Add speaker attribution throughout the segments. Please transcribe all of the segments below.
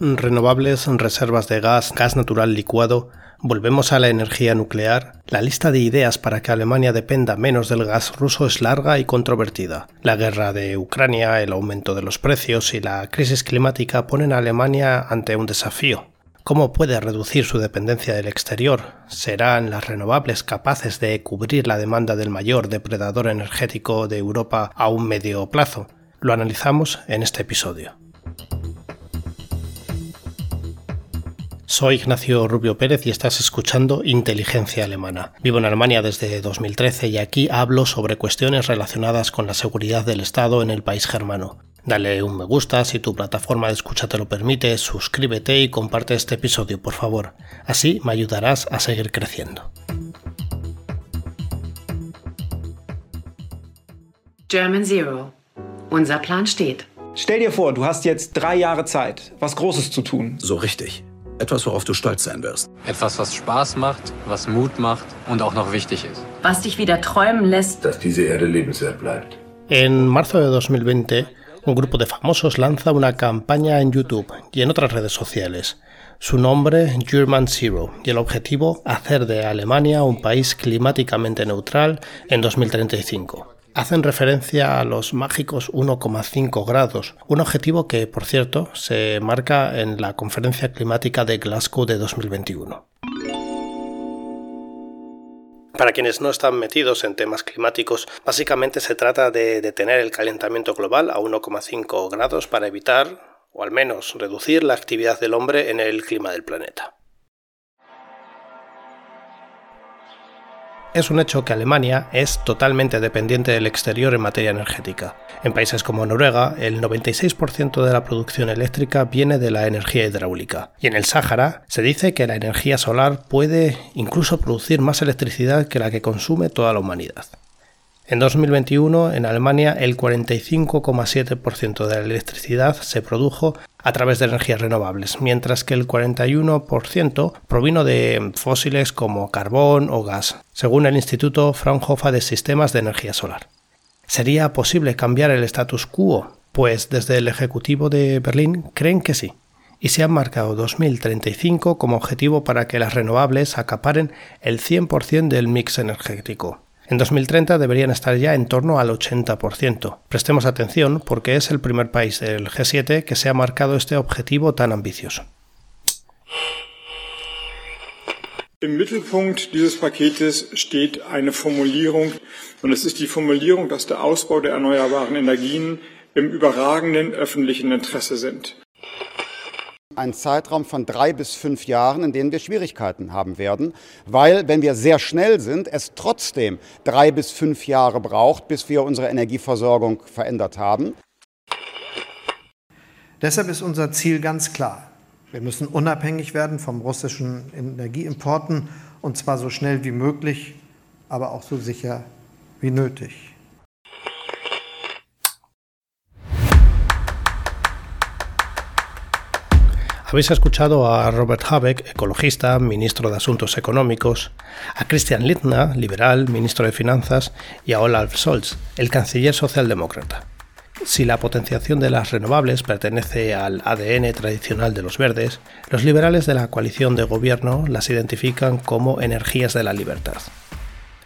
Speaker 1: Renovables, reservas de gas, gas natural licuado, volvemos a la energía nuclear. La lista de ideas para que Alemania dependa menos del gas ruso es larga y controvertida. La guerra de Ucrania, el aumento de los precios y la crisis climática ponen a Alemania ante un desafío. ¿Cómo puede reducir su dependencia del exterior? ¿Serán las renovables capaces de cubrir la demanda del mayor depredador energético de Europa a un medio plazo? Lo analizamos en este episodio. Soy Ignacio Rubio Pérez y estás escuchando Inteligencia Alemana. Vivo en Alemania desde 2013 y aquí hablo sobre cuestiones relacionadas con la seguridad del Estado en el país germano. Dale un me gusta si tu plataforma de escucha te lo permite, suscríbete y comparte este episodio, por favor. Así me ayudarás a seguir creciendo.
Speaker 2: German Zero. Unser Plan steht.
Speaker 3: Stell dir vor, du hast jetzt drei Jahre Zeit, was Großes zu tun.
Speaker 4: So richtig. Etwas, worauf du stolz sein wirst.
Speaker 5: Etwas, was Spaß macht, was Mut macht und auch noch wichtig ist.
Speaker 2: Was dich wieder träumen lässt.
Speaker 6: Dass diese Erde lebenswert bleibt.
Speaker 1: En marzo de 2020, un grupo de famosos lanza una campaña en YouTube y en otras redes sociales. Su nombre, German Zero, y el objetivo, hacer de Alemania un país climáticamente neutral en 2035 hacen referencia a los mágicos 1,5 grados, un objetivo que, por cierto, se marca en la Conferencia Climática de Glasgow de 2021. Para quienes no están metidos en temas climáticos, básicamente se trata de detener el calentamiento global a 1,5 grados para evitar, o al menos reducir, la actividad del hombre en el clima del planeta. Es un hecho que Alemania es totalmente dependiente del exterior en materia energética. En países como Noruega, el 96% de la producción eléctrica viene de la energía hidráulica. Y en el Sáhara se dice que la energía solar puede incluso producir más electricidad que la que consume toda la humanidad. En 2021, en Alemania, el 45,7% de la electricidad se produjo a través de energías renovables, mientras que el 41% provino de fósiles como carbón o gas, según el Instituto Fraunhofer de Sistemas de Energía Solar. ¿Sería posible cambiar el status quo? Pues desde el Ejecutivo de Berlín creen que sí, y se han marcado 2035 como objetivo para que las renovables acaparen el 100% del mix energético. En 2030 deberían estar ya en torno al 80%. Prestemos atención porque es el primer país del G7 que se ha marcado este objetivo tan ambicioso.
Speaker 7: Im Mittelpunkt dieses Paketes steht eine Formulierung, und es ist die Formulierung, dass der Ausbau der erneuerbaren Energien im überragenden öffentlichen Interesse sind
Speaker 8: einen Zeitraum von drei bis fünf Jahren, in denen wir Schwierigkeiten haben werden, weil, wenn wir sehr schnell sind, es trotzdem drei bis fünf Jahre braucht, bis wir unsere Energieversorgung verändert haben.
Speaker 9: Deshalb ist unser Ziel ganz klar. Wir müssen unabhängig werden vom russischen Energieimporten und zwar so schnell wie möglich, aber auch so sicher wie nötig.
Speaker 1: Habéis escuchado a Robert Habeck, ecologista, ministro de Asuntos Económicos, a Christian Lindner, liberal, ministro de Finanzas, y a Olaf Scholz, el canciller socialdemócrata. Si la potenciación de las renovables pertenece al ADN tradicional de los verdes, los liberales de la coalición de gobierno las identifican como energías de la libertad.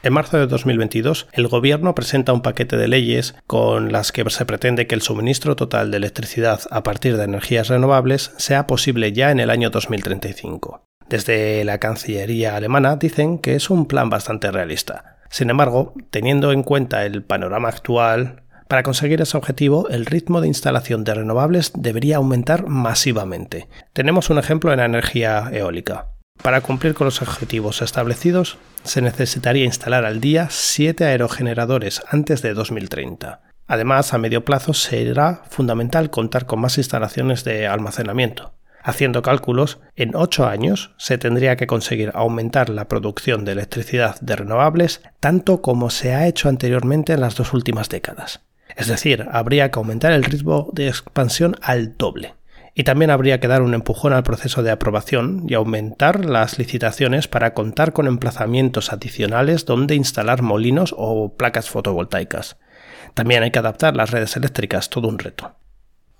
Speaker 1: En marzo de 2022, el Gobierno presenta un paquete de leyes con las que se pretende que el suministro total de electricidad a partir de energías renovables sea posible ya en el año 2035. Desde la Cancillería alemana dicen que es un plan bastante realista. Sin embargo, teniendo en cuenta el panorama actual, para conseguir ese objetivo, el ritmo de instalación de renovables debería aumentar masivamente. Tenemos un ejemplo en la energía eólica. Para cumplir con los objetivos establecidos, se necesitaría instalar al día 7 aerogeneradores antes de 2030. Además, a medio plazo será fundamental contar con más instalaciones de almacenamiento. Haciendo cálculos, en 8 años se tendría que conseguir aumentar la producción de electricidad de renovables tanto como se ha hecho anteriormente en las dos últimas décadas. Es decir, habría que aumentar el ritmo de expansión al doble y también habría que dar un empujón al proceso de aprobación y aumentar las licitaciones para contar con emplazamientos adicionales donde instalar molinos o placas fotovoltaicas. También hay que adaptar las redes eléctricas, todo un reto.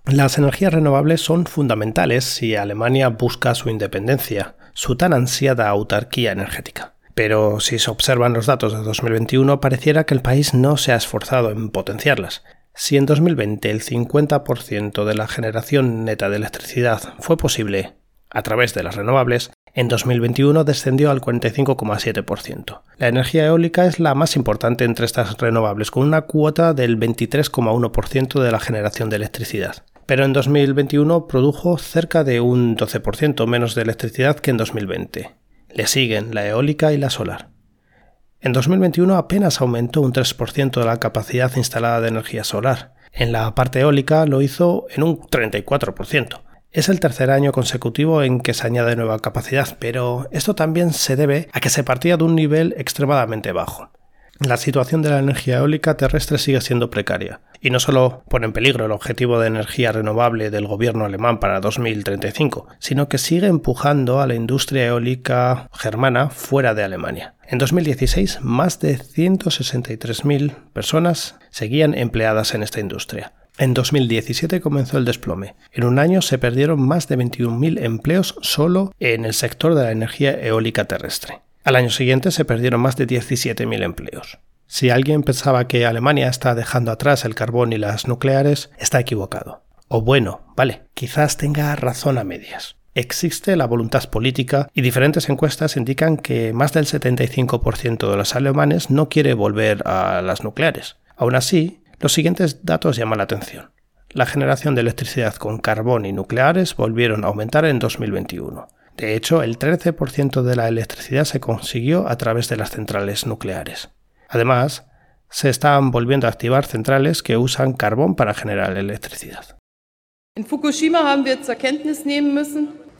Speaker 1: Las energías renovables son fundamentales si Alemania busca su independencia, su tan ansiada autarquía energética. Pero si se observan los datos de 2021, pareciera que el país no se ha esforzado en potenciarlas. Si en 2020 el 50% de la generación neta de electricidad fue posible a través de las renovables, en 2021 descendió al 45,7%. La energía eólica es la más importante entre estas renovables, con una cuota del 23,1% de la generación de electricidad. Pero en 2021 produjo cerca de un 12% menos de electricidad que en 2020. Le siguen la eólica y la solar. En 2021 apenas aumentó un 3% de la capacidad instalada de energía solar. En la parte eólica lo hizo en un 34%. Es el tercer año consecutivo en que se añade nueva capacidad, pero esto también se debe a que se partía de un nivel extremadamente bajo. La situación de la energía eólica terrestre sigue siendo precaria, y no solo pone en peligro el objetivo de energía renovable del gobierno alemán para 2035, sino que sigue empujando a la industria eólica germana fuera de Alemania. En 2016, más de 163.000 personas seguían empleadas en esta industria. En 2017 comenzó el desplome. En un año se perdieron más de 21.000 empleos solo en el sector de la energía eólica terrestre. Al año siguiente se perdieron más de 17.000 empleos. Si alguien pensaba que Alemania está dejando atrás el carbón y las nucleares, está equivocado. O bueno, vale, quizás tenga razón a medias. Existe la voluntad política y diferentes encuestas indican que más del 75% de los alemanes no quiere volver a las nucleares. Aún así, los siguientes datos llaman la atención. La generación de electricidad con carbón y nucleares volvieron a aumentar en 2021. De hecho, el 13% de la electricidad se consiguió a través de las centrales nucleares. Además, se están volviendo a activar centrales que usan carbón para generar electricidad.
Speaker 10: En Fukushima haben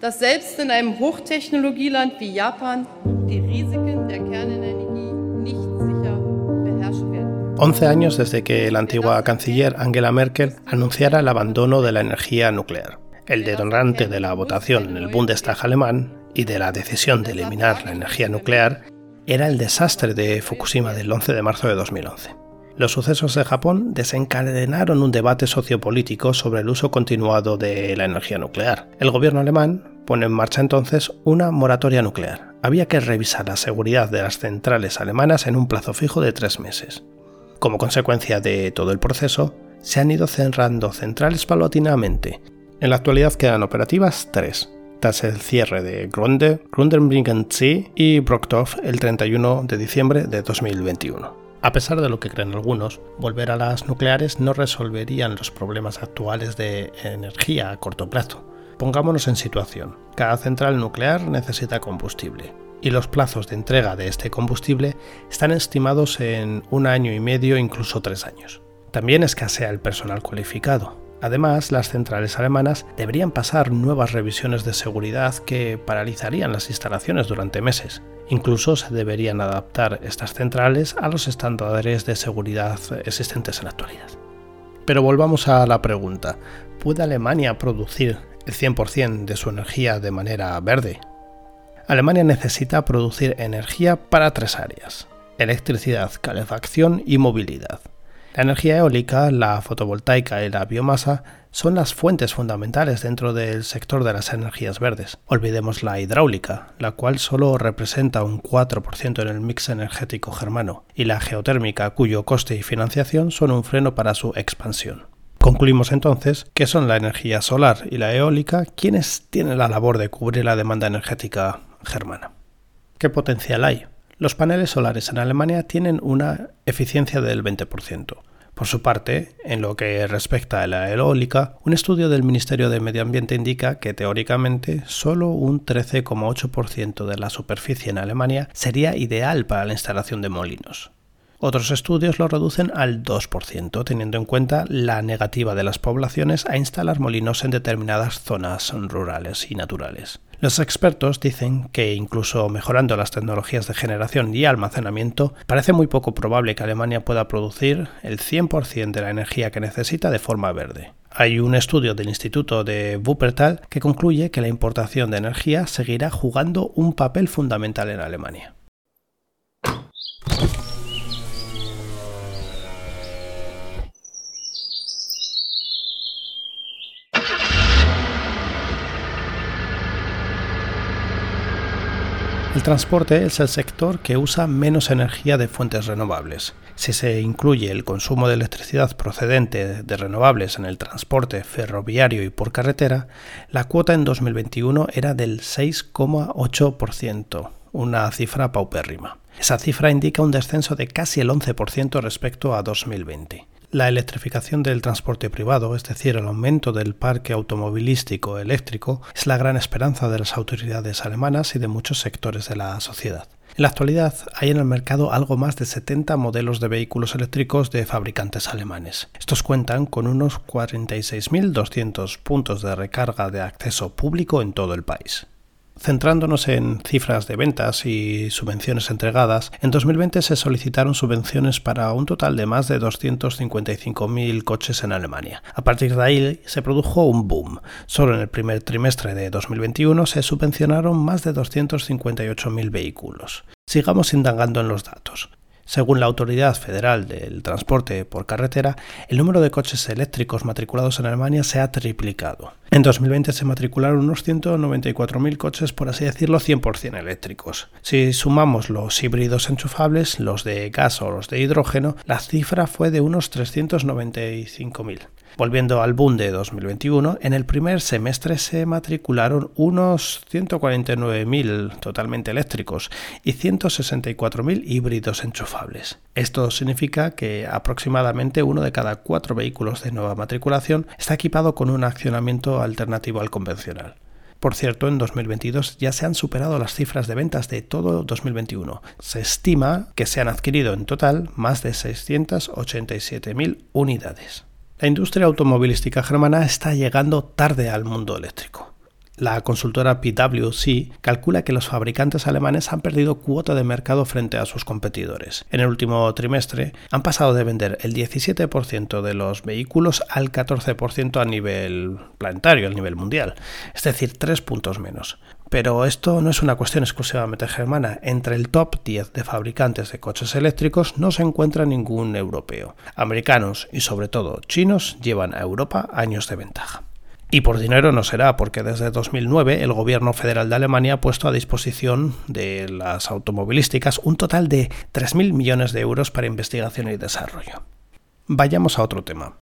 Speaker 10: dass selbst in einem Hochtechnologieland wie Japan die Risiken der Kernenergie nicht sicher beherrscht werden.
Speaker 1: 11 años desde que la antigua canciller Angela Merkel anunciara el abandono de la energía nuclear. El detonante de la votación en el Bundestag alemán y de la decisión de eliminar la energía nuclear era el desastre de Fukushima del 11 de marzo de 2011. Los sucesos de Japón desencadenaron un debate sociopolítico sobre el uso continuado de la energía nuclear. El gobierno alemán pone en marcha entonces una moratoria nuclear. Había que revisar la seguridad de las centrales alemanas en un plazo fijo de tres meses. Como consecuencia de todo el proceso, se han ido cerrando centrales paulatinamente. En la actualidad quedan operativas tres, tras el cierre de Grunde, Grundenbringen y Brockdorf el 31 de diciembre de 2021. A pesar de lo que creen algunos, volver a las nucleares no resolverían los problemas actuales de energía a corto plazo. Pongámonos en situación. Cada central nuclear necesita combustible y los plazos de entrega de este combustible están estimados en un año y medio, incluso tres años. También escasea el personal cualificado, Además, las centrales alemanas deberían pasar nuevas revisiones de seguridad que paralizarían las instalaciones durante meses. Incluso se deberían adaptar estas centrales a los estándares de seguridad existentes en la actualidad. Pero volvamos a la pregunta, ¿puede Alemania producir el 100% de su energía de manera verde? Alemania necesita producir energía para tres áreas, electricidad, calefacción y movilidad. La energía eólica, la fotovoltaica y la biomasa son las fuentes fundamentales dentro del sector de las energías verdes. Olvidemos la hidráulica, la cual solo representa un 4% en el mix energético germano, y la geotérmica, cuyo coste y financiación son un freno para su expansión. Concluimos entonces que son la energía solar y la eólica quienes tienen la labor de cubrir la demanda energética germana. ¿Qué potencial hay? Los paneles solares en Alemania tienen una eficiencia del 20%. Por su parte, en lo que respecta a la eólica, un estudio del Ministerio de Medio Ambiente indica que teóricamente solo un 13,8% de la superficie en Alemania sería ideal para la instalación de molinos. Otros estudios lo reducen al 2%, teniendo en cuenta la negativa de las poblaciones a instalar molinos en determinadas zonas rurales y naturales. Los expertos dicen que incluso mejorando las tecnologías de generación y almacenamiento, parece muy poco probable que Alemania pueda producir el 100% de la energía que necesita de forma verde. Hay un estudio del Instituto de Wuppertal que concluye que la importación de energía seguirá jugando un papel fundamental en Alemania. El transporte es el sector que usa menos energía de fuentes renovables. Si se incluye el consumo de electricidad procedente de renovables en el transporte ferroviario y por carretera, la cuota en 2021 era del 6,8%, una cifra paupérrima. Esa cifra indica un descenso de casi el 11% respecto a 2020. La electrificación del transporte privado, es decir, el aumento del parque automovilístico eléctrico, es la gran esperanza de las autoridades alemanas y de muchos sectores de la sociedad. En la actualidad hay en el mercado algo más de 70 modelos de vehículos eléctricos de fabricantes alemanes. Estos cuentan con unos 46.200 puntos de recarga de acceso público en todo el país. Centrándonos en cifras de ventas y subvenciones entregadas, en 2020 se solicitaron subvenciones para un total de más de 255.000 coches en Alemania. A partir de ahí se produjo un boom. Solo en el primer trimestre de 2021 se subvencionaron más de 258.000 vehículos. Sigamos indagando en los datos. Según la Autoridad Federal del Transporte por Carretera, el número de coches eléctricos matriculados en Alemania se ha triplicado. En 2020 se matricularon unos 194.000 coches, por así decirlo, 100% eléctricos. Si sumamos los híbridos enchufables, los de gas o los de hidrógeno, la cifra fue de unos 395.000. Volviendo al boom de 2021, en el primer semestre se matricularon unos 149.000 totalmente eléctricos y 164.000 híbridos enchufables. Esto significa que aproximadamente uno de cada cuatro vehículos de nueva matriculación está equipado con un accionamiento alternativo al convencional. Por cierto, en 2022 ya se han superado las cifras de ventas de todo 2021. Se estima que se han adquirido en total más de 687.000 unidades. La industria automovilística germana está llegando tarde al mundo eléctrico. La consultora PwC calcula que los fabricantes alemanes han perdido cuota de mercado frente a sus competidores. En el último trimestre han pasado de vender el 17% de los vehículos al 14% a nivel planetario, a nivel mundial, es decir, tres puntos menos. Pero esto no es una cuestión exclusivamente germana. Entre el top 10 de fabricantes de coches eléctricos no se encuentra ningún europeo. Americanos y sobre todo chinos llevan a Europa años de ventaja. Y por dinero no será, porque desde 2009 el gobierno federal de Alemania ha puesto a disposición de las automovilísticas un total de 3.000 millones de euros para investigación y desarrollo. Vayamos a otro tema.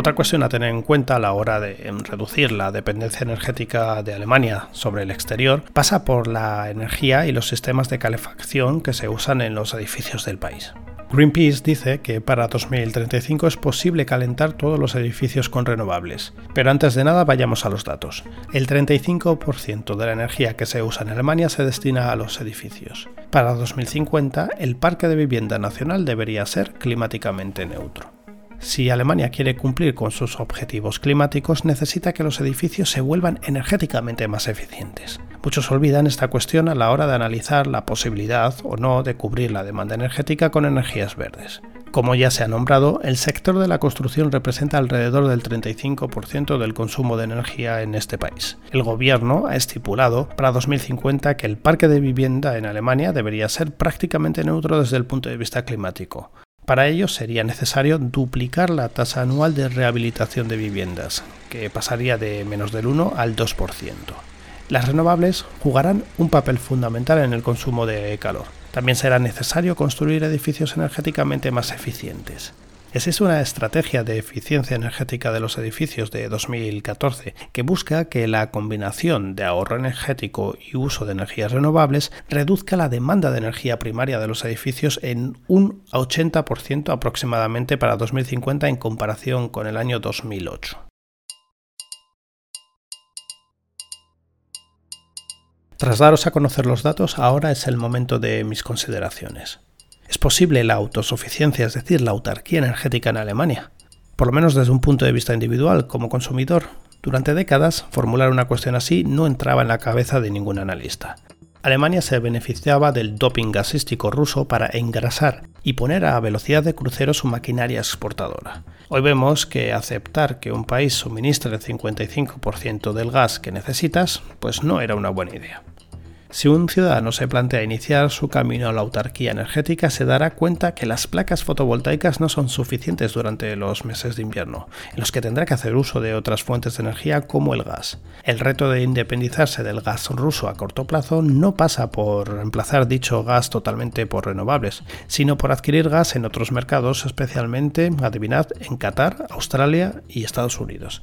Speaker 1: Otra cuestión a tener en cuenta a la hora de reducir la dependencia energética de Alemania sobre el exterior pasa por la energía y los sistemas de calefacción que se usan en los edificios del país. Greenpeace dice que para 2035 es posible calentar todos los edificios con renovables. Pero antes de nada vayamos a los datos. El 35% de la energía que se usa en Alemania se destina a los edificios. Para 2050 el parque de vivienda nacional debería ser climáticamente neutro. Si Alemania quiere cumplir con sus objetivos climáticos, necesita que los edificios se vuelvan energéticamente más eficientes. Muchos olvidan esta cuestión a la hora de analizar la posibilidad o no de cubrir la demanda energética con energías verdes. Como ya se ha nombrado, el sector de la construcción representa alrededor del 35% del consumo de energía en este país. El gobierno ha estipulado para 2050 que el parque de vivienda en Alemania debería ser prácticamente neutro desde el punto de vista climático. Para ello sería necesario duplicar la tasa anual de rehabilitación de viviendas, que pasaría de menos del 1 al 2%. Las renovables jugarán un papel fundamental en el consumo de calor. También será necesario construir edificios energéticamente más eficientes. Esa es una estrategia de eficiencia energética de los edificios de 2014 que busca que la combinación de ahorro energético y uso de energías renovables reduzca la demanda de energía primaria de los edificios en un 80% aproximadamente para 2050 en comparación con el año 2008. Tras daros a conocer los datos, ahora es el momento de mis consideraciones. ¿Es posible la autosuficiencia, es decir, la autarquía energética en Alemania? Por lo menos desde un punto de vista individual, como consumidor, durante décadas formular una cuestión así no entraba en la cabeza de ningún analista. Alemania se beneficiaba del doping gasístico ruso para engrasar y poner a velocidad de crucero su maquinaria exportadora. Hoy vemos que aceptar que un país suministre el 55% del gas que necesitas, pues no era una buena idea. Si un ciudadano se plantea iniciar su camino a la autarquía energética, se dará cuenta que las placas fotovoltaicas no son suficientes durante los meses de invierno, en los que tendrá que hacer uso de otras fuentes de energía como el gas. El reto de independizarse del gas ruso a corto plazo no pasa por reemplazar dicho gas totalmente por renovables, sino por adquirir gas en otros mercados, especialmente, adivinad, en Qatar, Australia y Estados Unidos.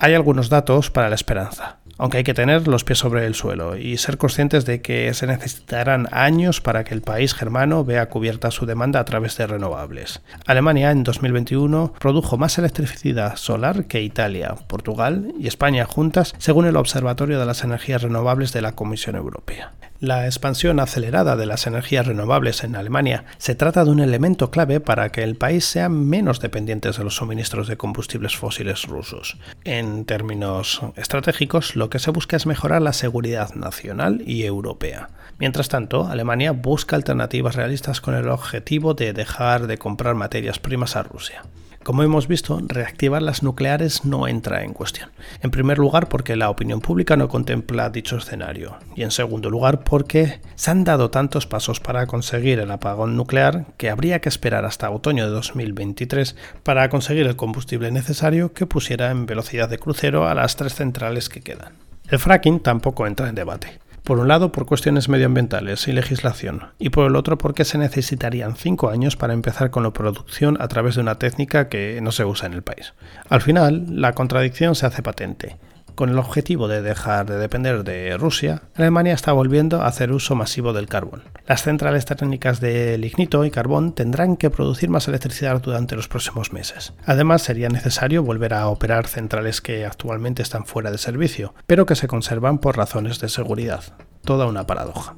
Speaker 1: Hay algunos datos para la esperanza aunque hay que tener los pies sobre el suelo y ser conscientes de que se necesitarán años para que el país germano vea cubierta su demanda a través de renovables. Alemania en 2021 produjo más electricidad solar que Italia, Portugal y España juntas, según el Observatorio de las Energías Renovables de la Comisión Europea. La expansión acelerada de las energías renovables en Alemania se trata de un elemento clave para que el país sea menos dependiente de los suministros de combustibles fósiles rusos. En términos estratégicos, lo que se busca es mejorar la seguridad nacional y europea. Mientras tanto, Alemania busca alternativas realistas con el objetivo de dejar de comprar materias primas a Rusia. Como hemos visto, reactivar las nucleares no entra en cuestión. En primer lugar, porque la opinión pública no contempla dicho escenario. Y en segundo lugar, porque se han dado tantos pasos para conseguir el apagón nuclear que habría que esperar hasta otoño de 2023 para conseguir el combustible necesario que pusiera en velocidad de crucero a las tres centrales que quedan. El fracking tampoco entra en debate. Por un lado, por cuestiones medioambientales y legislación, y por el otro, porque se necesitarían cinco años para empezar con la producción a través de una técnica que no se usa en el país. Al final, la contradicción se hace patente. Con el objetivo de dejar de depender de Rusia, Alemania está volviendo a hacer uso masivo del carbón. Las centrales técnicas de lignito y carbón tendrán que producir más electricidad durante los próximos meses. Además, sería necesario volver a operar centrales que actualmente están fuera de servicio, pero que se conservan por razones de seguridad. Toda una paradoja.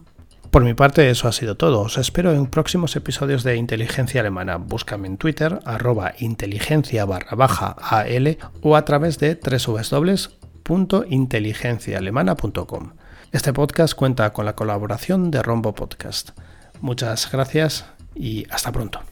Speaker 1: Por mi parte, eso ha sido todo. Os espero en próximos episodios de Inteligencia Alemana. Búscame en Twitter, arroba inteligencia barra baja AL o a través de www www.inteligenciaalemana.com. Este podcast cuenta con la colaboración de Rombo Podcast. Muchas gracias y hasta pronto.